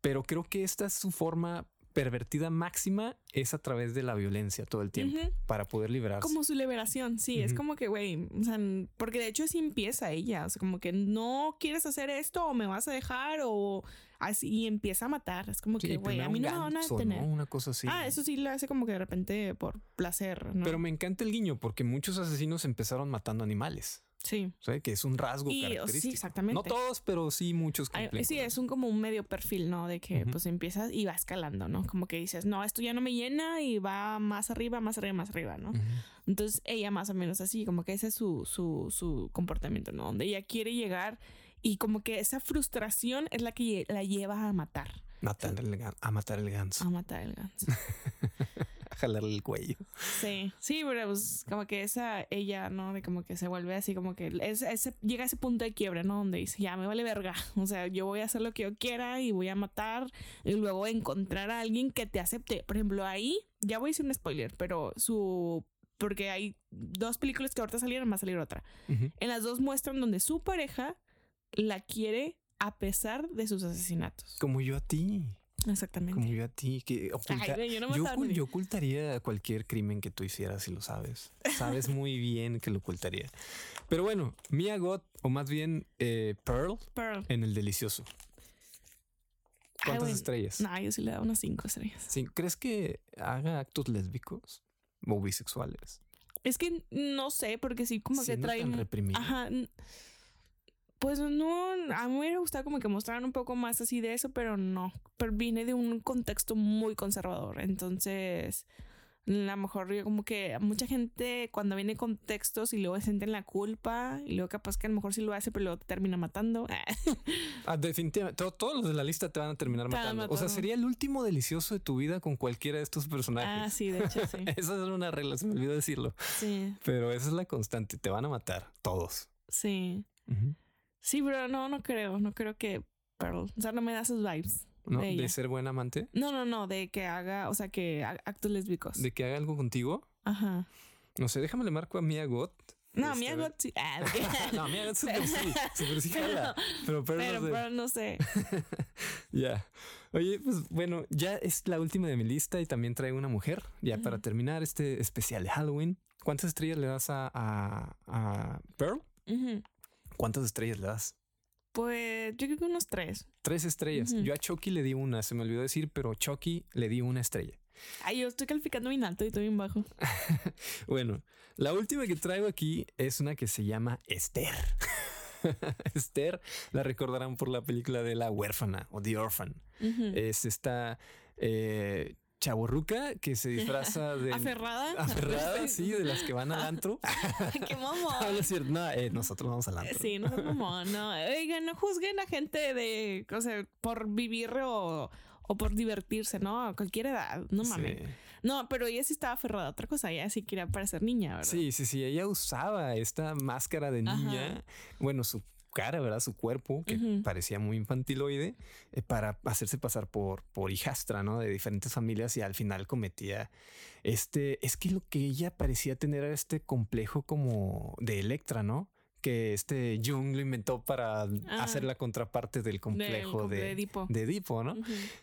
pero creo que esta es su forma pervertida máxima, es a través de la violencia todo el tiempo Ujú. para poder liberarse. Como su liberación, sí, es Ujú. como que, güey, o sea, porque de hecho así empieza ella, o sea, como que no quieres hacer esto o me vas a dejar o así y empieza a matar, es como Sí, que, güey, a mí no me van a detener. ¿no? Una cosa así. Ah, eso sí lo hace como que de repente por placer, ¿no? Pero me encanta el guiño porque muchos asesinos empezaron matando animales, sí. o sea, que es un rasgo Y, o- sí, característico. exactamente. No todos, pero sí muchos. Ay, sí, es un como un medio perfil, ¿no? De que pues empiezas y va escalando, ¿no? Como que dices, no, esto ya no me llena y va más arriba, más arriba, más arriba, ¿no? Entonces ella más o menos así, como que ese es su, su, su comportamiento, ¿no? Donde ella quiere llegar y como que esa frustración es la que la lleva a matar, Matar el a matar el ganso, a matar el ganso. jalarle el cuello. Sí, sí, pero pues como que esa ella, ¿no? De como que se vuelve así, como que es, ese, llega a ese punto de quiebre, ¿no? Donde dice, ya me vale verga, o sea, yo voy a hacer lo que yo quiera y voy a matar y luego encontrar a alguien que te acepte. Por ejemplo, ahí, ya voy a decir un spoiler, pero su... Porque hay dos películas que ahorita salieron, va a salir otra. En las dos muestran donde su pareja la quiere a pesar de sus asesinatos. Como yo a ti, Exactamente. como yo a ti, que oculta- Ay, yo no ocultaría cualquier crimen que tú hicieras si lo sabes. Sabes muy bien que lo ocultaría. Pero bueno, Mia Goth, o más bien eh, Pearl, Pearl. en el delicioso. Ay, ¿Cuántas estrellas? No, yo sí le da unas cinco estrellas. Sí, ¿Crees que haga actos lésbicos o bisexuales? Es que no sé, porque sí, como Siendo que trae. tan reprimida. Ajá. Pues no, a mí me hubiera gustado como que mostraran un poco más así de eso, pero no. Pero viene de un contexto muy conservador. Entonces, A lo mejor yo como que mucha gente cuando viene con textos y luego sienten la culpa y luego capaz que a lo mejor sí lo hace pero luego te termina matando. ah, definitivamente. todos los de la lista te van a terminar matando. O sea, sería el último delicioso de tu vida con cualquiera de estos personajes. Ah, sí, de hecho, sí. esa es una regla, se me olvidó decirlo. Sí. Pero esa es la constante. Te van a matar todos. Sí. Sí, pero no, no creo. No creo que Pearl. O sea, no me da sus vibes. ¿No? De, ser buen amante. No, no, no, de que haga, o sea, que actos lésbicos. De que haga algo contigo. Ajá. No sé, déjame le marco a Mia Gott. No, este, Mia Gott sí. Ah, no, Mia Gott super sí, super sí jala. Pero, pero, pero, no sé. ya. Oye, pues bueno, ya es la última de mi lista y también traigo una mujer. Ya para terminar este especial de Halloween. ¿Cuántas estrellas le das a, a, a Pearl? ¿Cuántas estrellas le das? Pues yo creo que unos tres. Tres estrellas. Yo a Chucky le di una, se me olvidó decir, pero Chucky le di una estrella. Ay, yo estoy calificando bien alto y estoy bien bajo. bueno, la última que traigo aquí es una que se llama Esther. Esther la recordarán por la película de La huérfana o The Orphan. Es esta eh, chaborruca que se disfraza de. ¿Aferrada? Aferrada, sí, de las que van al antro. ¡Qué mamón! No, es cierto. No, eh, nosotros vamos al antro. Sí, nosotros mamón. No, oigan, no juzguen a gente de. O sea, por vivir o, o por divertirse, ¿no? A cualquier edad. No mames. No, pero ella sí estaba aferrada a otra cosa. Ella sí quería parecer niña, ¿verdad? Sí, sí, sí. Ella usaba esta máscara de niña. Bueno, su cara, ¿verdad? Su cuerpo, que parecía muy infantiloide, eh, para hacerse pasar por, por hijastra, ¿no? De diferentes familias y al final cometía este, es que lo que ella parecía tener era este complejo como de Electra, ¿no? Que este Jung lo inventó para hacer la contraparte del complejo de, de, Edipo. ¿no?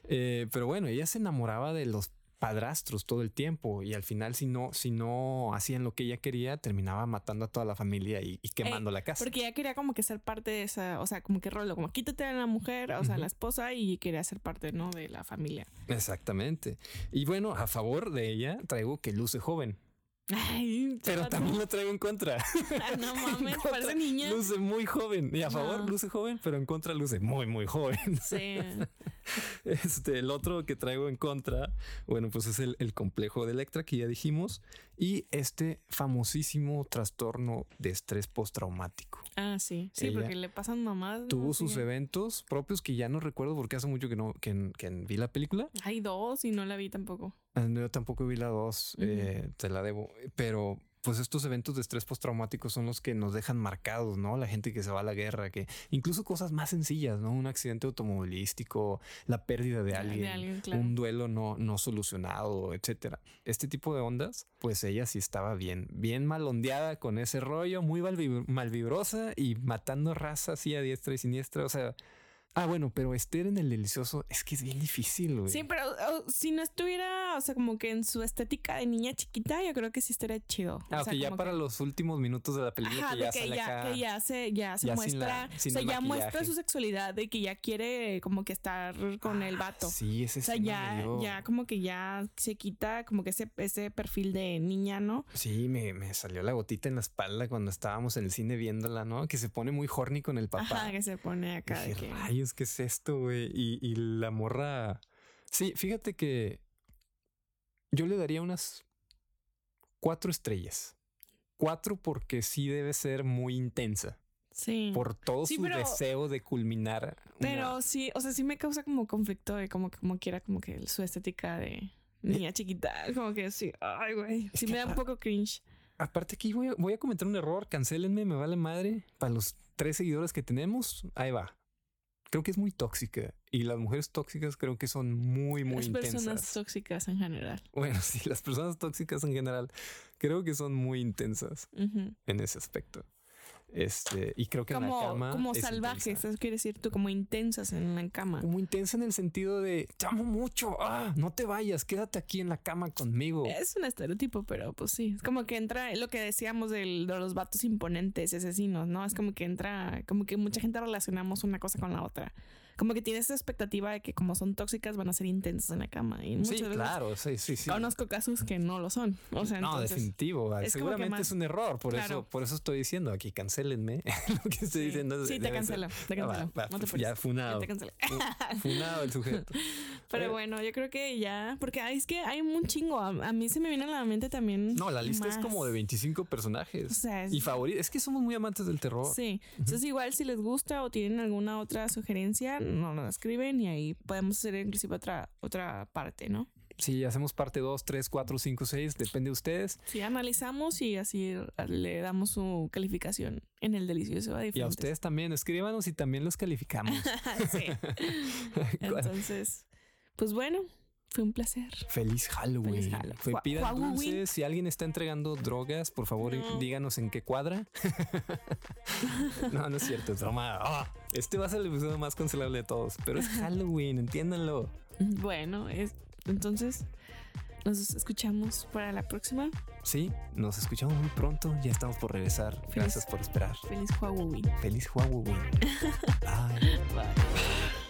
Eh, pero bueno, ella se enamoraba de los padrastros todo el tiempo y al final si no si no hacían lo que ella quería terminaba matando a toda la familia y, quemando la casa. porque ella quería como que ser parte de esa o sea como que rollo como quítate a la mujer o sea la esposa y quería ser parte no de la familia. Exactamente. Y bueno a favor de ella traigo que luce joven pero también lo traigo en contra. no mames, parece niña. Luce muy joven. Y a favor luce joven, pero en contra luce muy, muy joven. Sí. Este, el otro que traigo en contra, bueno, pues es el, el complejo de Electra que ya dijimos y este famosísimo trastorno de estrés postraumático. Ah, sí. Sí, porque le pasan mamadas. Tuvo sus eventos propios que ya no recuerdo porque hace mucho que no que, que vi la película. Hay dos y no la vi tampoco. Ah, yo tampoco vi la dos, eh, te la debo, pero pues estos eventos de estrés postraumático son los que nos dejan marcados, ¿no? La gente que se va a la guerra, que incluso cosas más sencillas, ¿no? Un accidente automovilístico, la pérdida de alguien, un duelo no, no solucionado, etcétera. Este tipo de ondas, pues ella sí estaba bien, bien malondeada con ese rollo, muy malvibrosa y matando raza así a diestra y siniestra. O sea, Ah, bueno, pero Esther en el delicioso es que es bien difícil, güey. Sí, pero si no estuviera, o sea, como que en su estética de niña chiquita, yo creo que sí estaría chido. Ah, o ya para los últimos minutos de la película que ya, que, ya, que ya se, ya se muestra, o sea, ya muestra su sexualidad de que ya quiere como que estar con el vato. Sí, ese O sea, ya, ya como que ya se quita como que ese, ese perfil de niña, ¿no? Sí, me, me salió la gotita en la espalda cuando estábamos en el cine viéndola, ¿no? Que se pone muy horny con el papá. Ajá, que se pone acá. de que es que es esto, güey? Y, la morra. Sí, fíjate que yo le daría unas cuatro estrellas. Cuatro porque sí debe ser muy intensa. Sí. Por todo su deseo de culminar. Pero sí, o sea, sí me causa como conflicto de como, como quiera, como que su estética de niña chiquita. Como que sí, ay, güey. Sí me da un poco cringe. Aparte aquí voy a, voy a cometer un error. Cancélenme, me vale madre. Para los tres seguidores que tenemos, ahí va creo que es muy tóxica y las mujeres tóxicas creo que son muy, muy intensas. Las personas tóxicas en general. Bueno, sí, las personas tóxicas en general creo que son muy intensas en ese aspecto. Este, y creo que como, en la cama. Como salvajes, eso quiere decir tú, como intensas en la cama. Como intensa en el sentido de te amo mucho, ah, no te vayas, quédate aquí en la cama conmigo. Es un estereotipo, pero pues sí, es como que entra lo que decíamos de los vatos imponentes, asesinos, ¿no? Es como que entra, como que mucha gente relacionamos una cosa con la otra como que tienes esa expectativa de que como son tóxicas van a ser intensas en la cama. Y sí, claro, sí, sí, sí. Conozco casos que no lo son. O sea, no, definitivo. Seguramente es un error. Por eso, por eso estoy diciendo aquí, cancelenme lo que estoy diciendo. Sí, te cancelo, te cancelo. ya funado. funado el sujeto. Pero bueno, yo creo que ya, porque es que hay un chingo. A, mí se me viene a la mente también. No, la lista es como de 25 personajes. O sea, y favoritos. Es que somos muy amantes del terror. Sí. Entonces, igual si les gusta o tienen alguna otra sugerencia, no nos escriben y ahí podemos hacer inclusive otra, otra parte, ¿no? Sí, hacemos parte 2, 3, 4, 5, 6, depende de ustedes. Sí, analizamos y así le damos su calificación en el delicioso. y a ustedes también, escríbanos y también los calificamos. sí. Entonces, pues bueno, fue un placer. Feliz Halloween. Fue pidan dulces. Si alguien está entregando drogas, por favor, díganos en qué cuadra. no, no es cierto, es broma. Ah, este va a ser el episodio más cancelable de todos, pero es Halloween, entiéndanlo. Bueno, es, entonces nos escuchamos para la próxima. Sí, nos escuchamos muy pronto. Ya estamos por regresar. Gracias por esperar. Feliz Halloween. Feliz Halloween. Bye. Bye.